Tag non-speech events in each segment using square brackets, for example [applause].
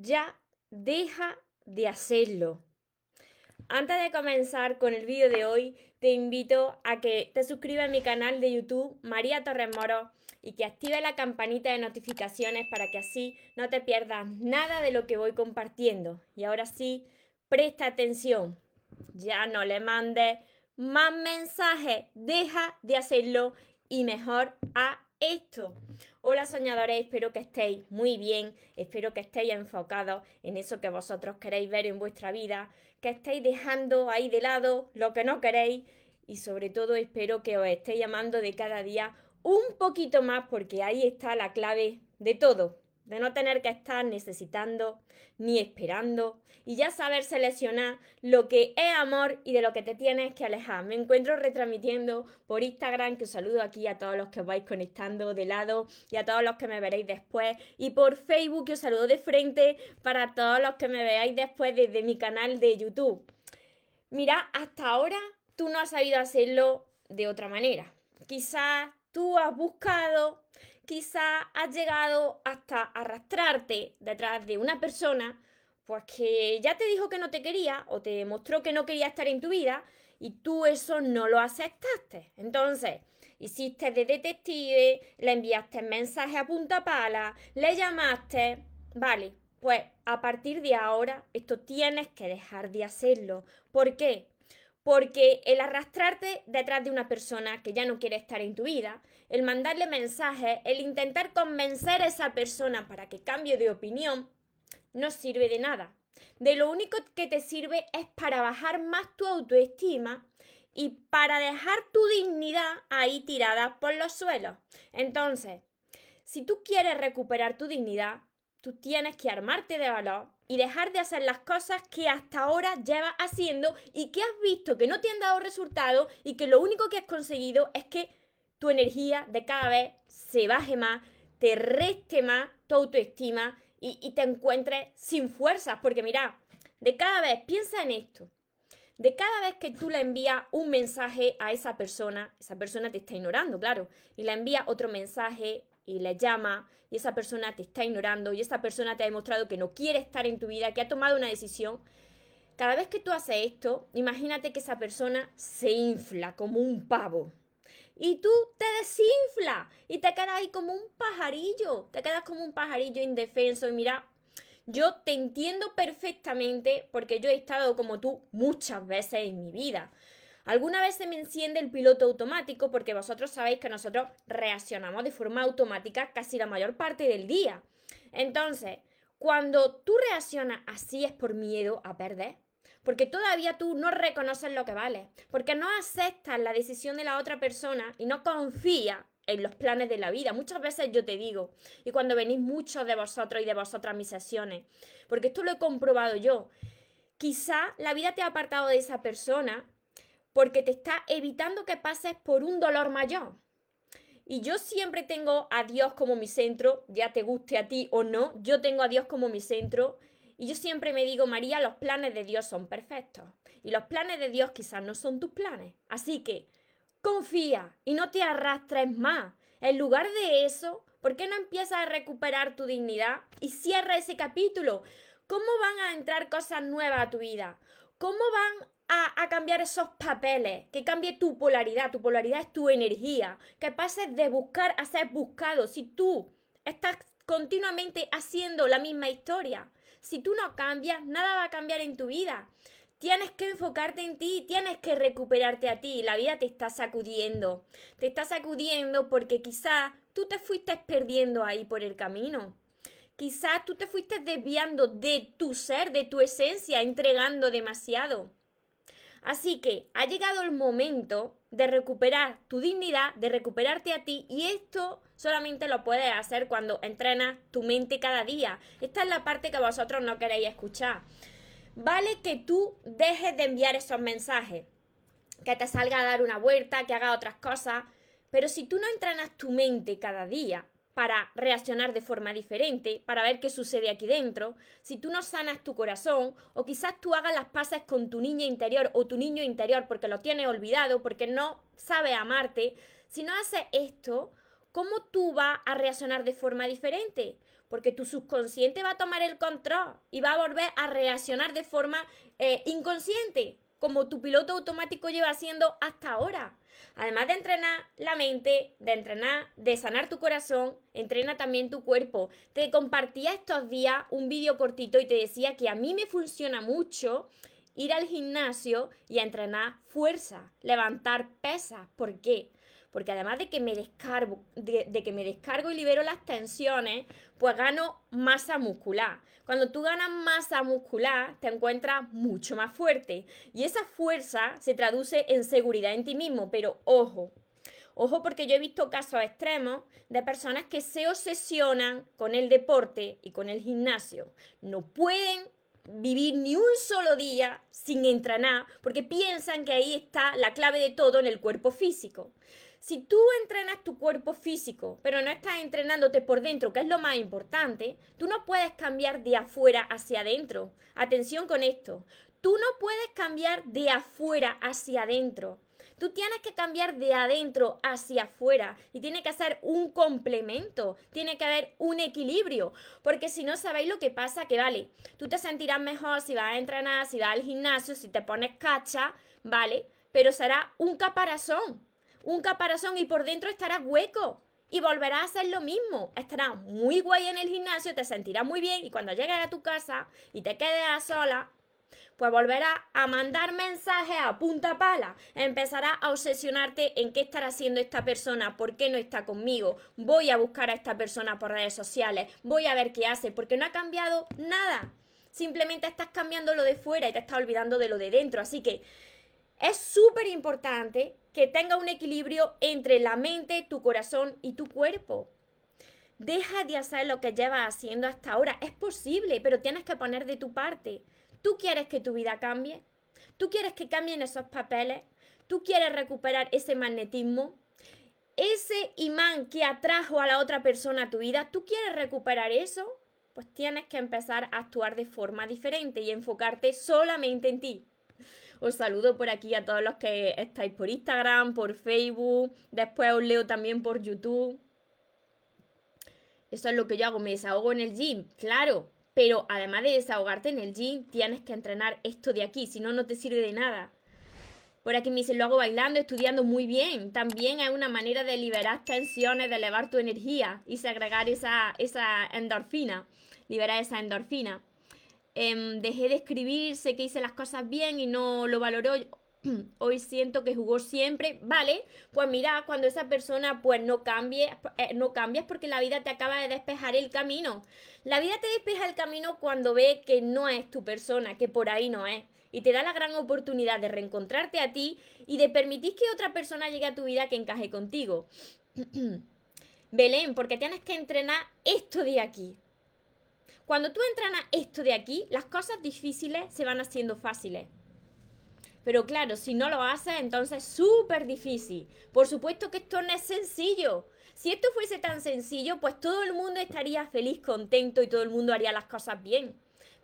ya deja de hacerlo. Antes de comenzar con el vídeo de hoy, te invito a que te suscribas a mi canal de YouTube, María Torres Moro, y que active la campanita de notificaciones para que así no te pierdas nada de lo que voy compartiendo. Y ahora sí, presta atención. Ya no le mandes más mensajes, deja de hacerlo y mejor a esto. Hola soñadores, espero que estéis muy bien, espero que estéis enfocados en eso que vosotros queréis ver en vuestra vida, que estéis dejando ahí de lado lo que no queréis y sobre todo espero que os estéis llamando de cada día un poquito más porque ahí está la clave de todo de no tener que estar necesitando ni esperando y ya saber seleccionar lo que es amor y de lo que te tienes que alejar. Me encuentro retransmitiendo por Instagram, que os saludo aquí a todos los que os vais conectando de lado y a todos los que me veréis después. Y por Facebook, que os saludo de frente para todos los que me veáis después desde mi canal de YouTube. Mira, hasta ahora tú no has sabido hacerlo de otra manera. Quizás tú has buscado quizá has llegado hasta arrastrarte detrás de una persona, pues que ya te dijo que no te quería o te mostró que no quería estar en tu vida y tú eso no lo aceptaste. Entonces, hiciste de detective, le enviaste mensaje a punta pala, le llamaste, vale, pues a partir de ahora esto tienes que dejar de hacerlo. ¿Por qué? Porque el arrastrarte detrás de una persona que ya no quiere estar en tu vida, el mandarle mensajes, el intentar convencer a esa persona para que cambie de opinión, no sirve de nada. De lo único que te sirve es para bajar más tu autoestima y para dejar tu dignidad ahí tirada por los suelos. Entonces, si tú quieres recuperar tu dignidad, tú tienes que armarte de valor y dejar de hacer las cosas que hasta ahora llevas haciendo y que has visto que no te han dado resultados y que lo único que has conseguido es que tu energía de cada vez se baje más, te reste más tu autoestima y, te encuentres sin fuerzas. Porque mira, de cada vez, piensa en esto. De cada vez que tú le envías un mensaje a esa persona, esa persona te está ignorando, claro, y le envías otro mensaje y le llama y esa persona te está ignorando y esa persona te ha demostrado que no quiere estar en tu vida, que ha tomado una decisión, cada vez que tú haces esto, imagínate que esa persona se infla como un pavo y tú te desinflas y te quedas ahí como un pajarillo, te quedas como un pajarillo indefenso y mira, yo te entiendo perfectamente porque yo he estado como tú muchas veces en mi vida. Alguna vez se me enciende el piloto automático porque vosotros sabéis que nosotros reaccionamos de forma automática casi la mayor parte del día. Entonces, cuando tú reaccionas así es por miedo a perder, porque todavía tú no reconoces lo que vale, porque no aceptas la decisión de la otra persona y no confías en los planes de la vida. Muchas veces yo te digo, y cuando venís muchos de vosotros y de vosotras a mis sesiones, porque esto lo he comprobado yo, quizá la vida te ha apartado de esa persona porque te está evitando que pases por un dolor mayor. Y yo siempre tengo a Dios como mi centro, ya te guste a ti o no, yo tengo a Dios como mi centro y yo siempre me digo, María, los planes de Dios son perfectos. Y los planes de Dios quizás no son tus planes. Así que confía y no te arrastres más. En lugar de eso, ¿por qué no empiezas a recuperar tu dignidad y cierra ese capítulo? ¿Cómo van a entrar cosas nuevas a tu vida? ¿Cómo van a, a, cambiar esos papeles? Que cambie tu polaridad. Tu polaridad es tu energía. Que pases de buscar a ser buscado. Si tú estás continuamente haciendo la misma historia, si tú no cambias, nada va a cambiar en tu vida. Tienes que enfocarte en ti, tienes que recuperarte a ti. La vida te está sacudiendo. Te está sacudiendo porque quizás tú te fuiste perdiendo ahí por el camino. Quizás tú te fuiste desviando de tu ser, de tu esencia, entregando demasiado. Así que ha llegado el momento de recuperar tu dignidad, de recuperarte a ti y esto solamente lo puedes hacer cuando entrenas tu mente cada día. Esta es la parte que vosotros no queréis escuchar. Vale que tú dejes de enviar esos mensajes, que te salga a dar una vuelta, que haga otras cosas, pero si tú no entrenas tu mente cada día, para reaccionar de forma diferente, para ver qué sucede aquí dentro, si tú no sanas tu corazón, o quizás tú hagas las paces con tu niña interior o tu niño interior porque lo tienes olvidado, porque no sabe amarte, si no haces esto, ¿cómo tú vas a reaccionar de forma diferente? porque tu subconsciente va a tomar el control y va a volver a reaccionar de forma eh, inconsciente, como tu piloto automático lleva haciendo hasta ahora. Además de entrenar la mente, de entrenar, de sanar tu corazón, entrena también tu cuerpo. Te compartía estos días un vídeo cortito y te decía que a mí me funciona mucho ir al gimnasio y a entrenar fuerza, levantar pesas. ¿Por qué? Porque además de que me descargo, de, que me descargo y libero las tensiones, pues gano masa muscular. Cuando tú ganas masa muscular, te encuentras mucho más fuerte. Y esa fuerza se traduce en seguridad en ti mismo. Pero ojo, ojo porque yo he visto casos extremos de personas que se obsesionan con el deporte y con el gimnasio. No pueden vivir ni un solo día sin entrenar porque piensan que ahí está la clave de todo en el cuerpo físico. Si tú entrenas tu cuerpo físico, pero no estás entrenándote por dentro, que es lo más importante, tú no puedes cambiar de afuera hacia adentro. Atención con esto. Tú no puedes cambiar de afuera hacia adentro. Tú tienes que cambiar de adentro hacia afuera y tiene que ser un complemento, tiene que haber un equilibrio, porque si no sabéis lo que pasa, que vale, tú te sentirás mejor si vas a entrenar, si vas al gimnasio, si te pones cacha, vale, pero será un caparazón, un caparazón y por dentro estará hueco. Y volverás a hacer lo mismo. Estarás muy guay en el gimnasio, te sentirás muy bien y cuando llegues a tu casa y te quedes a sola, pues volverás a mandar mensajes a punta pala. Empezarás a obsesionarte en qué estará haciendo esta persona, por qué no está conmigo. Voy a buscar a esta persona por redes sociales, voy a ver qué hace, porque no ha cambiado nada. Simplemente estás cambiando lo de fuera y te estás olvidando de lo de dentro. Así que es súper importante que tenga un equilibrio entre la mente, tu corazón y tu cuerpo. Deja de hacer lo que llevas haciendo hasta ahora. Es posible, pero tienes que poner de tu parte. ¿Tú quieres que tu vida cambie? ¿Tú quieres que cambien esos papeles? ¿Tú quieres recuperar ese magnetismo? Ese imán que atrajo a la otra persona a tu vida, ¿tú quieres recuperar eso? Pues tienes que empezar a actuar de forma diferente y enfocarte solamente en ti. Os saludo por aquí a todos los que estáis por Instagram, por Facebook, después os leo también por YouTube. Eso es lo que yo hago, me desahogo en el gym, claro, pero además de desahogarte en el gym, tienes que entrenar esto de aquí, si no, no te sirve de nada. Por aquí me dicen, lo hago bailando, estudiando muy bien. También es una manera de liberar tensiones, de elevar tu energía y segregar esa, esa endorfina, liberar esa endorfina. Em, dejé de escribir, sé que hice las cosas bien y no lo valoró. [clears throat] Hoy siento que jugó siempre, vale, pues mira, cuando esa persona pues no cambie, eh, no cambias porque la vida te acaba de despejar el camino. La vida te despeja el camino cuando ve que no es tu persona, que por ahí no es. Y te da la gran oportunidad de reencontrarte a ti y de permitir que otra persona llegue a tu vida que encaje contigo. [clears throat] Belén, porque tienes que entrenar esto de aquí. Cuando tú entrenas esto de aquí, las cosas difíciles se van haciendo fáciles. Pero claro, si no lo haces, entonces es súper difícil. Por supuesto que esto no es sencillo. Si esto fuese tan sencillo, pues todo el mundo estaría feliz, contento y todo el mundo haría las cosas bien.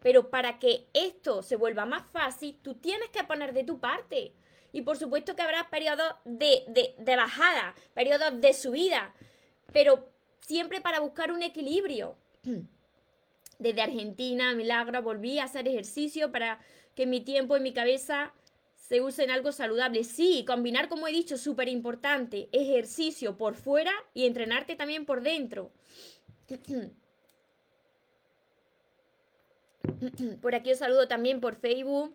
Pero para que esto se vuelva más fácil, tú tienes que poner de tu parte. Y por supuesto que habrá periodos de, de, de bajada, periodos de subida, pero siempre para buscar un equilibrio. [clears throat] desde Argentina, Milagro, volví a hacer ejercicio para que mi tiempo y mi cabeza se usen algo saludable. Sí, combinar, como he dicho, súper importante, ejercicio por fuera y entrenarte también por dentro. [clears throat] Por aquí os saludo también por Facebook,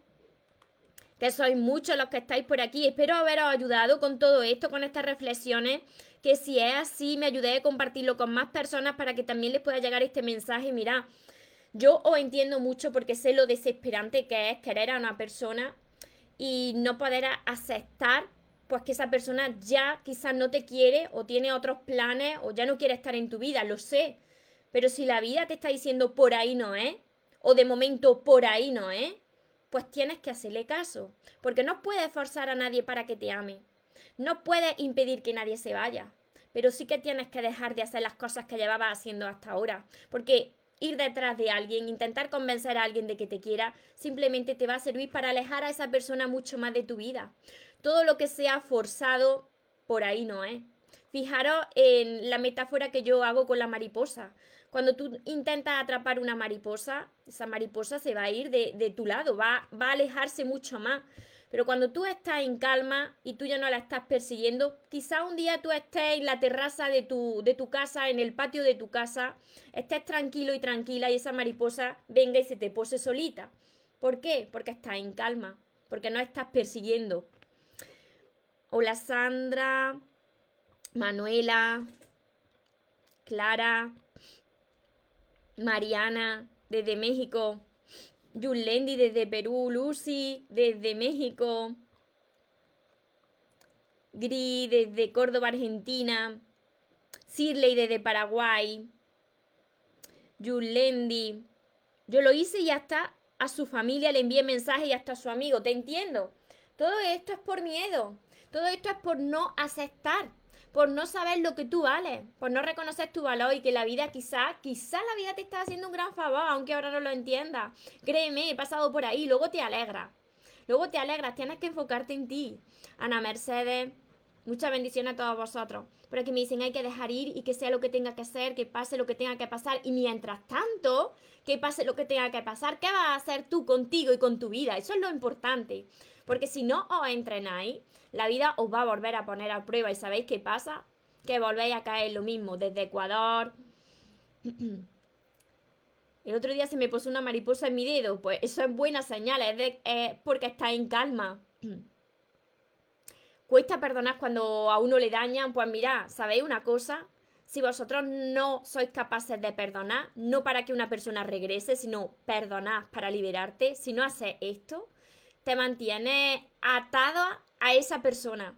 que sois muchos los que estáis por aquí. Espero haberos ayudado con todo esto, con estas reflexiones, que si es así, me ayudé a compartirlo con más personas para que también les pueda llegar este mensaje. Mira, yo os entiendo mucho porque sé lo desesperante que es querer a una persona y no poder aceptar pues que esa persona ya quizás no te quiere o tiene otros planes o ya no quiere estar en tu vida, lo sé. Pero si la vida te está diciendo por ahí no es, o de momento por ahí no es, pues tienes que hacerle caso, porque no puedes forzar a nadie para que te ame. No puedes impedir que nadie se vaya, pero sí que tienes que dejar de hacer las cosas que llevabas haciendo hasta ahora, porque ir detrás de alguien, intentar convencer a alguien de que te quiera, simplemente te va a servir para alejar a esa persona mucho más de tu vida. Todo lo que sea forzado, por ahí no es. Fijaros en la metáfora que yo hago con la mariposa. Cuando tú intentas atrapar una mariposa, esa mariposa se va a ir de, tu lado, va, va a alejarse mucho más. Pero cuando tú estás en calma y tú ya no la estás persiguiendo, quizá un día tú estés en la terraza de tu, de tu casa, en el patio de tu casa, estés tranquilo y tranquila y esa mariposa venga y se te pose solita. ¿Por qué? Porque estás en calma, porque no estás persiguiendo. Hola Sandra, Manuela, Clara, Mariana, desde México. Yulendi desde Perú, Lucy desde México, Gri desde Córdoba, Argentina, Sirley desde Paraguay, Yulendi. Yo lo hice y hasta a su familia le envié mensaje y hasta a su amigo, te entiendo. Todo esto es por miedo, todo esto es por no aceptar por no saber lo que tú vales, por no reconocer tu valor y que la vida quizás, quizás la vida te está haciendo un gran favor, aunque ahora no lo entiendas. Créeme, he pasado por ahí, luego te alegra, Luego te alegras, tienes que enfocarte en ti. Ana Mercedes, muchas bendiciones a todos vosotros. Pero que me dicen hay que dejar ir y que sea lo que tenga que ser, que pase lo que tenga que pasar. Y mientras tanto, que pase lo que tenga que pasar, ¿qué vas a hacer tú contigo y con tu vida? Eso es lo importante. Porque si no os entrenáis, la vida os va a volver a poner a prueba. ¿Y sabéis qué pasa? Que volvéis a caer lo mismo, desde Ecuador. [clears throat] El otro día se me puso una mariposa en mi dedo. Pues eso es buena señal, es, porque está en calma. [clears throat] Cuesta perdonar cuando a uno le dañan. Pues mira, ¿sabéis una cosa? Si vosotros no sois capaces de perdonar, no para que una persona regrese, sino perdonar para liberarte, si no haces esto, te mantienes atado a esa persona.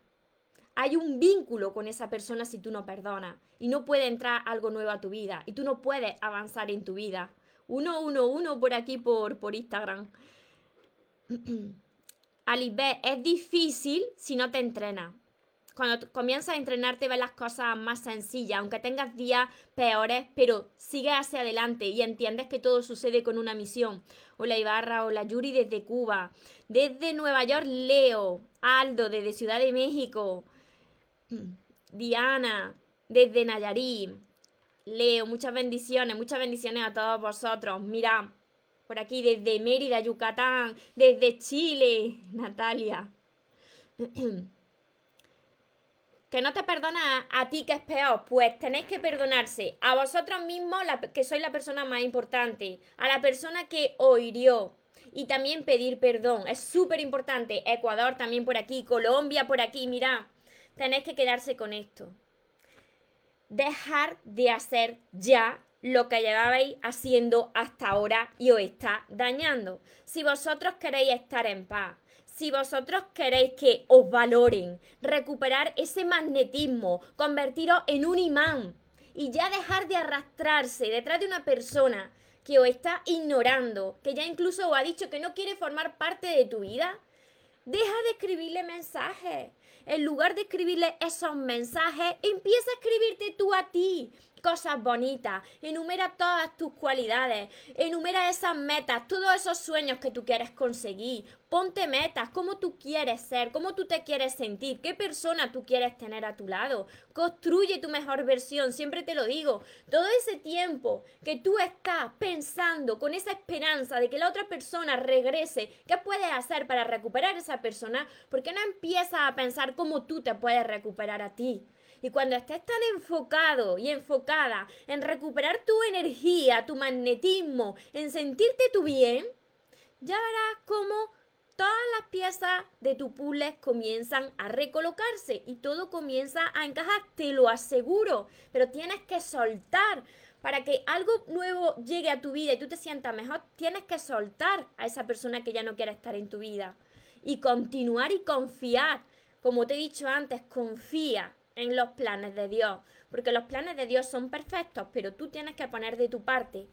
Hay un vínculo con esa persona si tú no perdonas y no puede entrar algo nuevo a tu vida y tú no puedes avanzar en tu vida. Uno, uno, uno por aquí por, por Instagram. [clears throat] Alibé, es difícil si no te entrenas cuando comienzas a entrenarte ves las cosas más sencillas, aunque tengas días peores, pero sigues hacia adelante y entiendes que todo sucede con una misión. Hola Ibarra, hola Yuri desde Cuba, desde Nueva York Leo, Aldo desde Ciudad de México, [clears throat] Diana desde Nayarit, Leo, muchas bendiciones, muchas bendiciones a todos vosotros. Mira, por aquí desde Mérida, Yucatán, desde Chile, Natalia. [clears throat] que no te perdona a, ti que es peor, pues tenéis que perdonarse a vosotros mismos, que sois la persona más importante, a la persona que os hirió y también pedir perdón. Es súper importante. Ecuador también por aquí, Colombia por aquí, mira, tenéis que quedarse con esto. Dejar de hacer ya lo que llevabais haciendo hasta ahora y os está dañando. Si vosotros queréis estar en paz, si vosotros queréis que os valoren, recuperar ese magnetismo, convertiros en un imán y ya dejar de arrastrarse detrás de una persona que os está ignorando, que ya incluso os ha dicho que no quiere formar parte de tu vida, deja de escribirle mensajes. En lugar de escribirle esos mensajes, empieza a escribirte tú a ti cosas bonitas, enumera todas tus cualidades, enumera esas metas, todos esos sueños que tú quieres conseguir, ponte metas, cómo tú quieres ser, cómo tú te quieres sentir, qué persona tú quieres tener a tu lado, construye tu mejor versión, siempre te lo digo, todo ese tiempo que tú estás pensando con esa esperanza de que la otra persona regrese, ¿qué puedes hacer para recuperar esa persona? ¿Por qué no empiezas a pensar cómo tú te puedes recuperar a ti? Y cuando estés tan enfocado y enfocada en recuperar tu energía, tu magnetismo, en sentirte tú bien, ya verás cómo todas las piezas de tu puzzle comienzan a recolocarse y todo comienza a encajar, te lo aseguro, pero tienes que soltar. Para que algo nuevo llegue a tu vida y tú te sientas mejor, tienes que soltar a esa persona que ya no quiere estar en tu vida. Y continuar y confiar. Como te he dicho antes, confía en los planes de Dios, porque los planes de Dios son perfectos, pero tú tienes que poner de tu parte.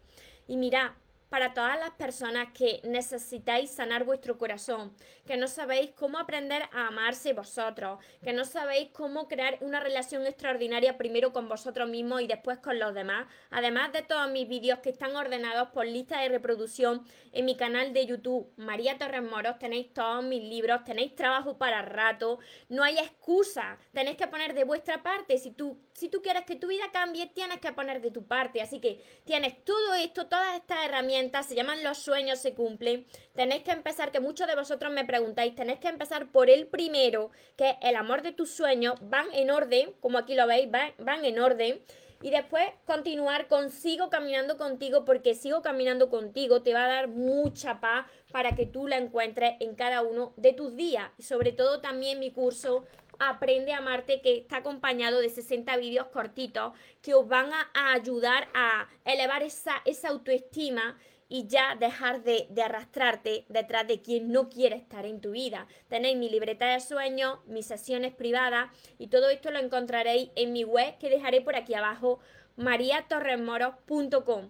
Y mira, para todas las personas que necesitáis sanar vuestro corazón, que no sabéis cómo aprender a amarse vosotros, que no sabéis cómo crear una relación extraordinaria primero con vosotros mismos y después con los demás. Además de todos mis vídeos que están ordenados por lista de reproducción en mi canal de YouTube, María Torres Moros, tenéis todos mis libros, tenéis trabajo para rato, no hay excusa, tenéis que poner de vuestra parte. Si tú, si tú quieres que tu vida cambie, tienes que poner de tu parte. Así que tienes todo esto, todas estas herramientas, se llaman los sueños, se cumplen. Tenéis que empezar, que muchos de vosotros me preguntáis, tenéis que empezar por el primero, que es el amor de tus sueños, van en orden, como aquí lo veis, van, van en orden. Y después continuar con sigo caminando contigo porque sigo caminando contigo te va a dar mucha paz para que tú la encuentres en cada uno de tus días. Y sobre todo también mi curso Aprende a amarte que está acompañado de 60 vídeos cortitos que os van a, ayudar a elevar esa, esa autoestima y ya dejar de, de, arrastrarte detrás de quien no quiere estar en tu vida. Tenéis mi libreta de sueños, mis sesiones privadas y todo esto lo encontraréis en mi web que dejaré por aquí abajo, mariatorremoros.com.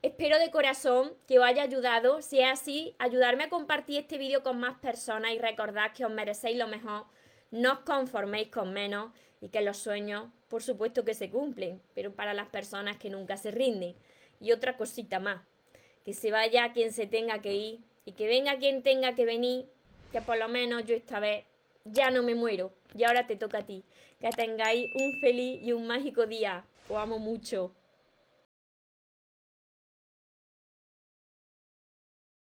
Espero de corazón que os haya ayudado. Si es así, ayudarme a compartir este vídeo con más personas y recordad que os merecéis lo mejor no os conforméis con menos y que los sueños, por supuesto que se cumplen, pero para las personas que nunca se rinden. Y otra cosita más, que se vaya quien se tenga que ir y que venga quien tenga que venir, que por lo menos yo esta vez ya no me muero y ahora te toca a ti. Que tengáis un feliz y un mágico día. Os amo mucho.